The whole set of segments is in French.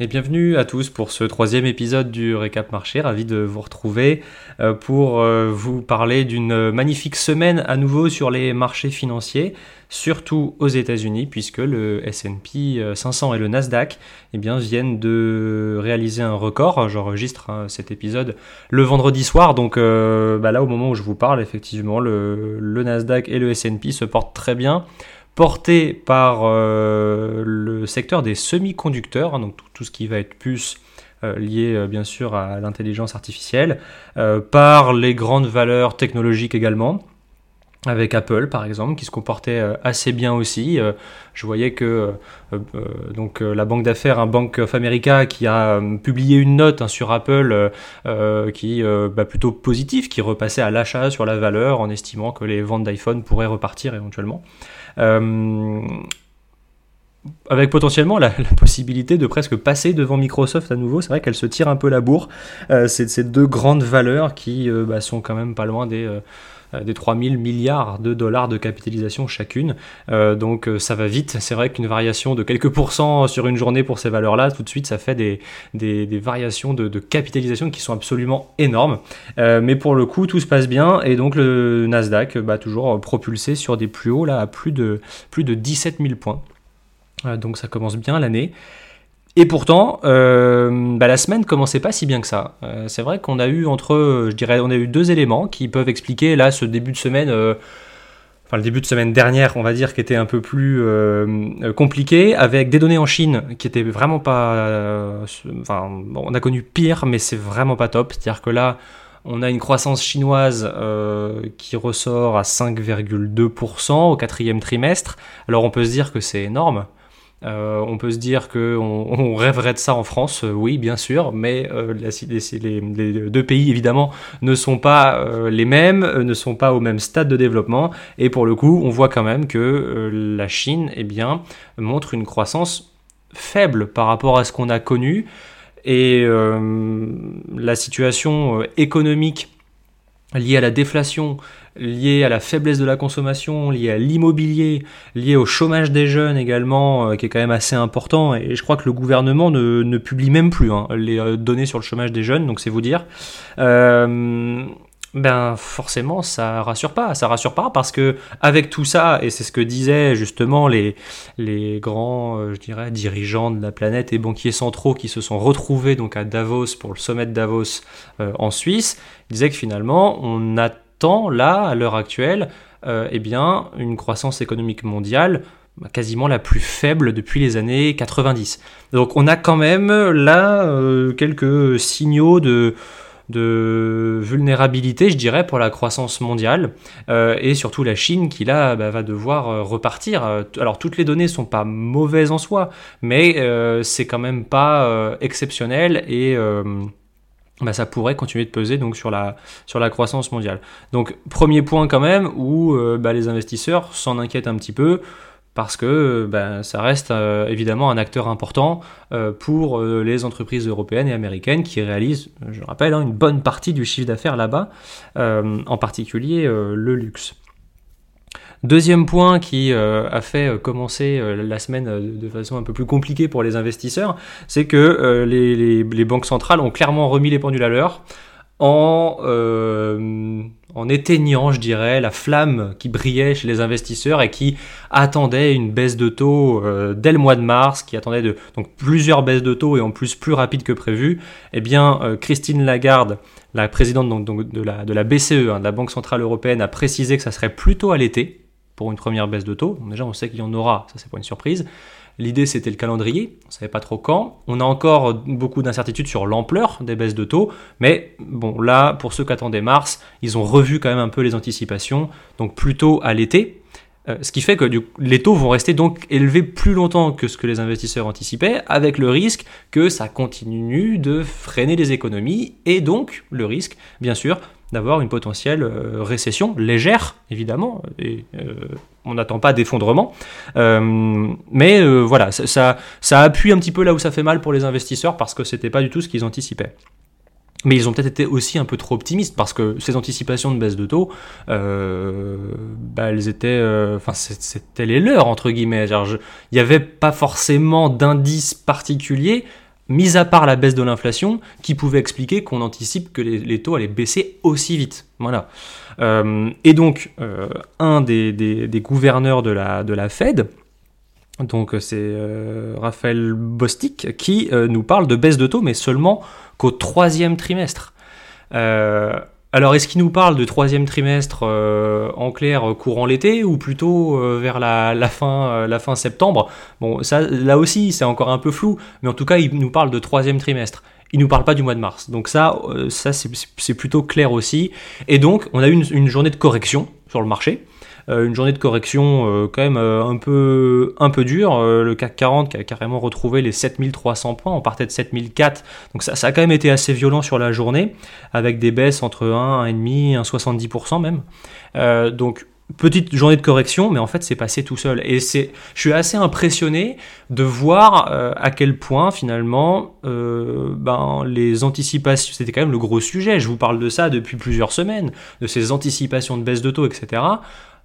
Et bienvenue à tous pour ce troisième épisode du Récap Marché. Ravi de vous retrouver euh, pour euh, vous parler d'une magnifique semaine à nouveau sur les marchés financiers, surtout aux États-Unis, puisque le S&P 500 et le Nasdaq eh bien, viennent de réaliser un record. J'enregistre hein, cet épisode le vendredi soir, donc euh, bah là au moment où je vous parle, effectivement, le Nasdaq et le S&P se portent très bien porté par euh, le secteur des semi-conducteurs, hein, donc tout, ce qui va être plus euh, lié euh, bien sûr à l'intelligence artificielle, par les grandes valeurs technologiques également avec Apple par exemple qui se comportait assez bien aussi. je voyais que donc la banque d'affaires, un Bank of America, qui a publié une note hein, sur Apple qui bah, plutôt positive, qui repassait à l'achat sur la valeur en estimant que les ventes d'iPhone pourraient repartir éventuellement. Euh, avec potentiellement la, possibilité de presque passer devant Microsoft à nouveau. C'est vrai qu'elle se tire un peu la bourre. Euh, c'est ces deux grandes valeurs qui euh, bah, sont quand même pas loin des, des 3000 milliards de dollars de capitalisation chacune. donc ça va vite. C'est vrai qu'une variation de quelques pourcents sur une journée pour ces valeurs-là, tout de suite, ça fait des, variations de, capitalisation qui sont absolument énormes. mais pour le coup, tout se passe bien. Et donc le Nasdaq, bah, toujours propulsé sur des plus hauts, là, à plus de, plus de 17 000 points. Euh, donc ça commence bien l'année. Et pourtant, euh, bah, la semaine commençait pas si bien que ça. Euh, c'est vrai qu'on a eu entre, je dirais, on a eu deux éléments qui peuvent expliquer là ce début de semaine. enfin, le début de semaine dernière, on va dire, qui était un peu plus compliqué, avec des données en Chine qui étaient vraiment pas. enfin, on a connu pire, mais c'est vraiment pas top. C'est-à-dire que là, on a une croissance chinoise qui ressort à 5,2% au quatrième trimestre. Alors on peut se dire que c'est énorme, euh, on peut se dire qu'on on rêverait de ça en France, euh, oui, bien sûr, mais euh, les, deux pays, évidemment, ne sont pas les mêmes, ne sont pas au même stade de développement, et pour le coup, on voit quand même que la Chine, eh bien, montre une croissance faible par rapport à ce qu'on a connu, et la situation économique liée à la déflation, lié à la faiblesse de la consommation, lié à l'immobilier, lié au chômage des jeunes également, euh, qui est quand même assez important. Et je crois que le gouvernement ne, publie même plus hein, les euh, données sur le chômage des jeunes, donc c'est vous dire. Euh, ben forcément ça rassure pas, ça rassure pas parce que avec tout ça et c'est ce que disaient justement les les grands je dirais dirigeants de la planète et banquiers centraux qui se sont retrouvés donc à Davos pour le sommet de Davos en Suisse, ils disaient que finalement on a là, à l'heure actuelle, euh, eh bien, une croissance économique mondiale bah, quasiment la plus faible depuis les années 90. Donc on a quand même là euh, quelques signaux de, de vulnérabilité, je dirais, pour la croissance mondiale, euh, et surtout la Chine qui là bah, va devoir repartir. Alors toutes les données sont pas mauvaises en soi, mais c'est quand même pas exceptionnel et bah, ça pourrait continuer de peser donc sur la, sur la croissance mondiale. Donc premier point quand même où euh, bah, les investisseurs s'en inquiètent un petit peu parce que bah, ça reste euh, évidemment un acteur important euh, pour les entreprises européennes et américaines qui réalisent, je rappelle, hein, une bonne partie du chiffre d'affaires là-bas, en particulier le luxe. Deuxième point qui euh, a fait euh, commencer euh, la semaine de façon un peu plus compliquée pour les investisseurs, c'est que les, banques centrales ont clairement remis les pendules à l'heure en, en éteignant, je dirais, la flamme qui brillait chez les investisseurs et qui attendait une baisse de taux dès le mois de mars, qui attendait donc plusieurs baisses de taux et en plus plus rapides que prévu. Eh bien, Christine Lagarde, la présidente donc, de, la, BCE, hein, de la Banque Centrale Européenne, a précisé que ça serait plutôt à l'été pour une première baisse de taux. déjà, on sait qu'il y en aura, ça c'est pas une surprise. L'idée c'était le calendrier, on ne savait pas trop quand. On a encore beaucoup d'incertitudes sur l'ampleur des baisses de taux, mais bon là, pour ceux qui attendaient mars, ils ont revu quand même un peu les anticipations, donc plutôt à l'été. Euh, ce qui fait que les taux vont rester donc élevés plus longtemps que ce que les investisseurs anticipaient, avec le risque que ça continue de freiner les économies, et donc le risque, bien sûr, d'avoir une potentielle euh, récession légère, évidemment, et euh, on n'attend pas d'effondrement. Euh, mais voilà, ça, appuie un petit peu là où ça fait mal pour les investisseurs parce que c'était pas du tout ce qu'ils anticipaient. Mais ils ont peut-être été aussi un peu trop optimistes parce que ces anticipations de baisse de taux, bah, elles étaient, enfin c'était les leurs entre guillemets. Il n'y avait pas forcément d'indice particulier mis à part la baisse de l'inflation, qui pouvait expliquer qu'on anticipe que les, taux allaient baisser aussi vite. Voilà. et donc, un des, gouverneurs de la, de la Fed, donc c'est Raphaël Bostic, qui nous parle de baisse de taux, mais seulement qu'au troisième trimestre. Alors, est-ce qu'il nous parle de troisième trimestre euh, en clair euh, courant l'été ou plutôt euh, vers la, fin, septembre? Bon, là aussi, c'est encore un peu flou, mais en tout cas, il nous parle de troisième trimestre. Il nous parle pas du mois de mars. Donc ça, ça c'est plutôt clair aussi. Et donc, on a eu une journée de correction sur le marché. Euh, une journée de correction euh, quand même euh, un peu, un peu dure. le CAC 40 qui a carrément retrouvé les 7300 points, on partait de 7004. Donc ça, a quand même été assez violent sur la journée, avec des baisses entre 1, 1,5, 1,70% même. donc petite journée de correction, mais en fait c'est passé tout seul. Et c'est, je suis assez impressionné de voir à quel point finalement ben, les anticipations, c'était quand même le gros sujet, je vous parle de ça depuis plusieurs semaines, de ces anticipations de baisse de taux, etc.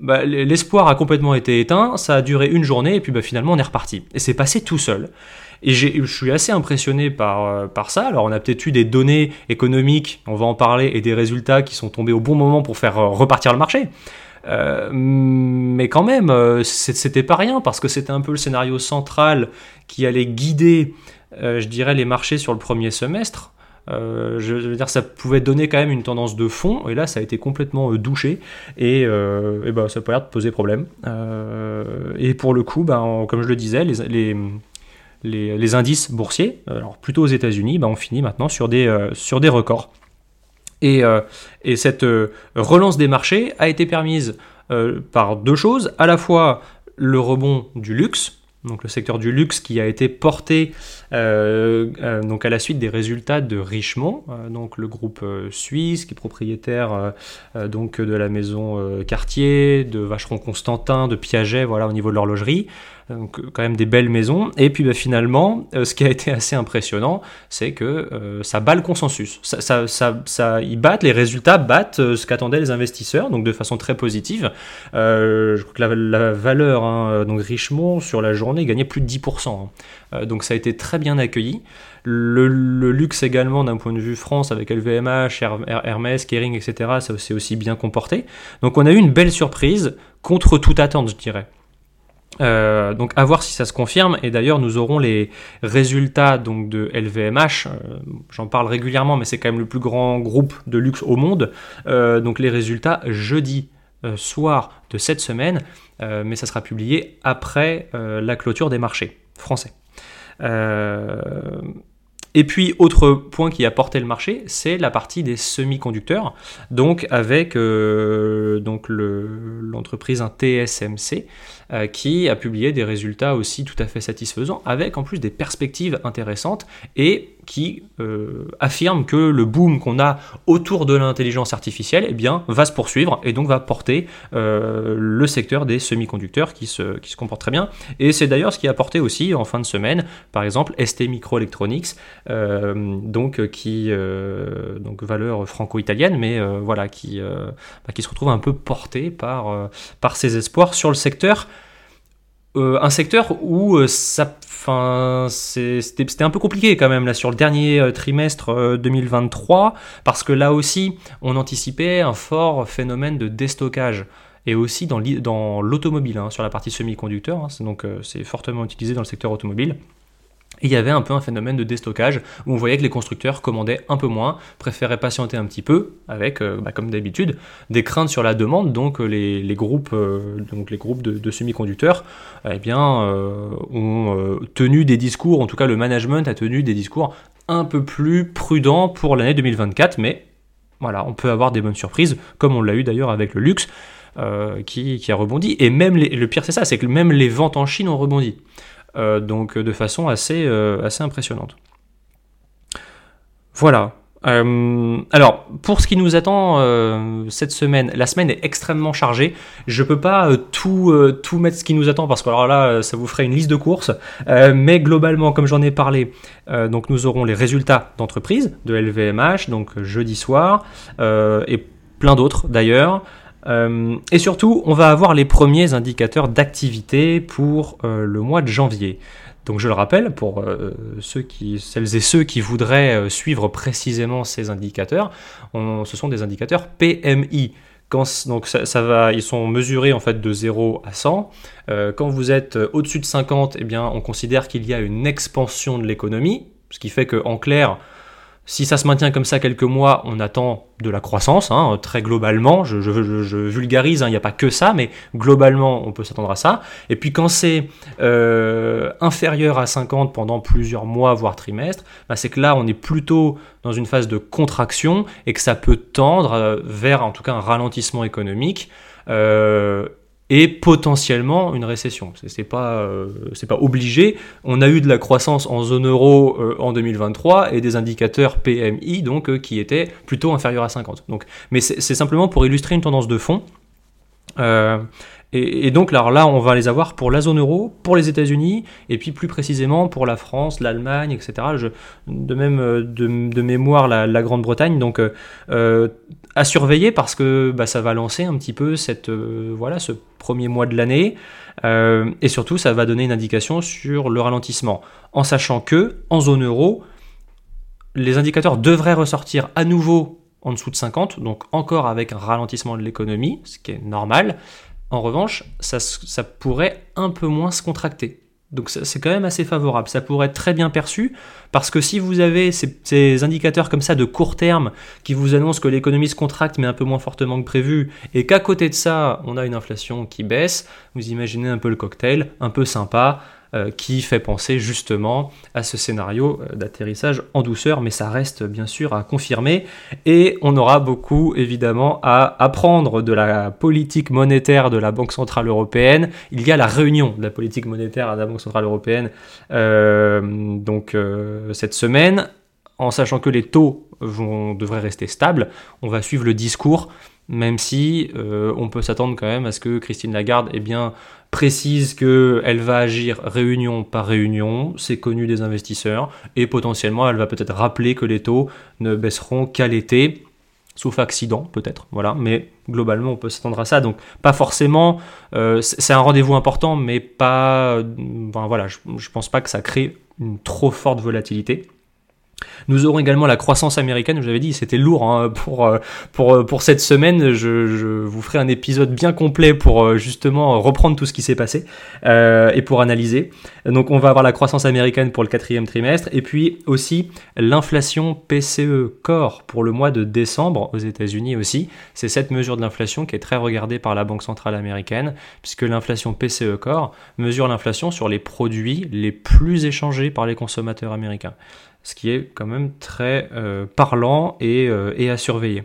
Bah, l'espoir a complètement été éteint, ça a duré une journée et puis bah, finalement on est reparti. Et c'est passé tout seul. Et je suis assez impressionné par, euh, par ça. Alors on a peut-être eu des données économiques, on va en parler, et des résultats qui sont tombés au bon moment pour faire euh, repartir le marché. Euh, mais quand même, c'était pas rien parce que c'était un peu le scénario central qui allait guider, je dirais, les marchés sur le premier semestre. Euh, je, veux dire, ça pouvait donner quand même une tendance de fond, et là, ça a été complètement euh, douché, et, euh, ben, ça de poser problème. et pour le coup, ben, comme je le disais, les, indices boursiers, alors plutôt aux États-Unis, ben, on finit maintenant sur des, records. Et cette relance des marchés a été permise par deux choses, à la fois le rebond du luxe, donc le secteur du luxe qui a été porté euh, euh, donc à la suite des résultats de Richemont, euh, donc le groupe suisse qui est propriétaire donc de la maison Cartier, de Vacheron Constantin, de Piaget, voilà au niveau de l'horlogerie. Donc quand même des belles maisons. Et puis bah, finalement, ce qui a été assez impressionnant, c'est que ça bat le consensus. Ça, ça, ça, ils battent, les résultats battent ce qu'attendaient les investisseurs, donc de façon très positive. je crois que la, valeur, hein, donc Richemont, sur la journée, gagnait plus de 10%. Euh, donc ça a été très bien accueilli. Le, luxe également d'un point de vue France avec LVMH, Hermès, Kering, etc. Ça s'est aussi bien comporté. Donc on a eu une belle surprise contre toute attente, je dirais. Euh, donc à voir si ça se confirme. Et d'ailleurs nous aurons les résultats donc de LVMH euh, j'en parle régulièrement mais c'est quand même le plus grand groupe de luxe au monde. Donc les résultats jeudi soir de cette semaine. Mais ça sera publié après la clôture des marchés français. Euh, et puis, autre point qui a porté le marché, c'est la partie des semi-conducteurs, donc avec euh, donc l'entreprise un TSMC euh, qui a publié des résultats aussi tout à fait satisfaisants, avec en plus des perspectives intéressantes et qui euh, affirme que le boom qu'on a autour de l'intelligence artificielle eh bien, va se poursuivre et donc va porter euh, le secteur des semi-conducteurs qui se, qui se comporte très bien. Et c'est d'ailleurs ce qui a porté aussi en fin de semaine, par exemple, ST Microelectronics, donc qui donc valeur franco-italienne, mais voilà qui, bah, qui se retrouve un peu porté par, par ses espoirs sur le secteur. Un secteur où ça c'était un peu compliqué quand même là sur le dernier euh, trimestre 2023 euh, parce que là aussi on anticipait un fort phénomène de déstockage. Et aussi dans l'automobile hein, sur la partie semi-conducteur hein, donc euh, c'est fortement utilisé dans le secteur automobile il y avait un peu un phénomène de déstockage où on voyait que les constructeurs commandaient un peu moins, préféraient patienter un petit peu, avec, euh, bah, comme d'habitude, des craintes sur la demande. Donc euh, les, groupes, euh, donc les groupes de, semi-conducteurs eh bien, ont tenu des discours, en tout cas le management a tenu des discours un peu plus prudents pour l'année 2024. Mais voilà, on peut avoir des bonnes surprises, comme on l'a eu d'ailleurs avec le luxe. qui, a rebondi. Et même le pire, c'est ça, c'est que même les ventes en Chine ont rebondi. Euh, donc de façon assez, euh, assez impressionnante. Voilà. Euh, alors, pour ce qui nous attend cette semaine, la semaine est extrêmement chargée. Je peux pas tout, tout mettre ce qui nous attend parce que alors là, ça vous ferait une liste de courses. mais globalement, comme j'en ai parlé, donc nous aurons les résultats d'entreprise de LVMH, donc jeudi soir, et plein d'autres d'ailleurs. Euh, et surtout, on va avoir les premiers indicateurs d'activité pour euh, le mois de janvier. Donc je le rappelle, pour ceux qui, celles et ceux qui voudraient suivre précisément ces indicateurs, ce sont des indicateurs PMI. Donc ça, va, ils sont mesurés en fait de 0 à 100. quand vous êtes au-dessus de 50, eh bien, on considère qu'il y a une expansion de l'économie, ce qui fait qu'en clair, si ça se maintient comme ça quelques mois, on attend de la croissance, hein, très globalement. Je, vulgarise, hein, il n'y a pas que ça, mais globalement, on peut s'attendre à ça. Et puis quand c'est euh, inférieur à 50 pendant plusieurs mois, voire trimestres, bah, c'est que là, on est plutôt dans une phase de contraction et que ça peut tendre euh, vers, en tout cas, un ralentissement économique. Euh, et potentiellement une récession. C'est pas euh, pas obligé. On a eu de la croissance en zone euro euh, en 2023 et des indicateurs PMI donc euh, qui étaient plutôt inférieurs à 50. Donc, mais c'est simplement pour illustrer une tendance de fond. Et, donc alors là, on va les avoir pour la zone euro, pour les États-Unis, et puis plus précisément pour la France, l'Allemagne, etc. De même de, mémoire la, Grande-Bretagne. Donc à surveiller parce que bah, ça va lancer un petit peu cette, voilà, ce premier mois de l'année. Euh, et surtout, ça va donner une indication sur le ralentissement. En sachant que, en zone euro, les indicateurs devraient ressortir à nouveau en dessous de 50, donc encore avec un ralentissement de l'économie, ce qui est normal. En revanche, ça, pourrait un peu moins se contracter. Donc c'est quand même assez favorable. Ça pourrait être très bien perçu parce que si vous avez ces, indicateurs comme ça de court terme qui vous annoncent que l'économie se contracte mais un peu moins fortement que prévu et qu'à côté de ça on a une inflation qui baisse, vous imaginez un peu le cocktail, un peu sympa. Euh, qui fait penser justement à ce scénario euh, d'atterrissage en douceur, mais ça reste bien sûr à confirmer. Et on aura beaucoup évidemment à apprendre de la politique monétaire de la Banque Centrale Européenne. Il y a la réunion de la politique monétaire de la Banque Centrale Européenne euh, donc cette semaine. En sachant que les taux devraient rester stables, on va suivre le discours même si on peut s'attendre quand même à ce que Christine Lagarde eh bien, précise qu'elle va agir réunion par réunion, c'est connu des investisseurs, et potentiellement elle va peut-être rappeler que les taux ne baisseront qu'à l'été, sauf accident peut-être, voilà, mais globalement on peut s'attendre à ça, donc pas forcément, euh, c'est un rendez-vous important, mais pas, euh, voilà, je, je pense pas que ça crée une trop forte volatilité. Nous aurons également la croissance américaine, je vous avais dit, c'était lourd hein, pour, euh, euh, pour cette semaine. Je, vous ferai un épisode bien complet pour euh, justement reprendre tout ce qui s'est passé et pour analyser. Donc on va avoir la croissance américaine pour le quatrième trimestre et puis aussi l'inflation PCE Core pour le mois de décembre aux États-Unis aussi. C'est cette mesure de l'inflation qui est très regardée par la Banque centrale américaine puisque l'inflation PCE Core mesure l'inflation sur les produits les plus échangés par les consommateurs américains ce qui est quand même très euh, parlant euh, et, à surveiller.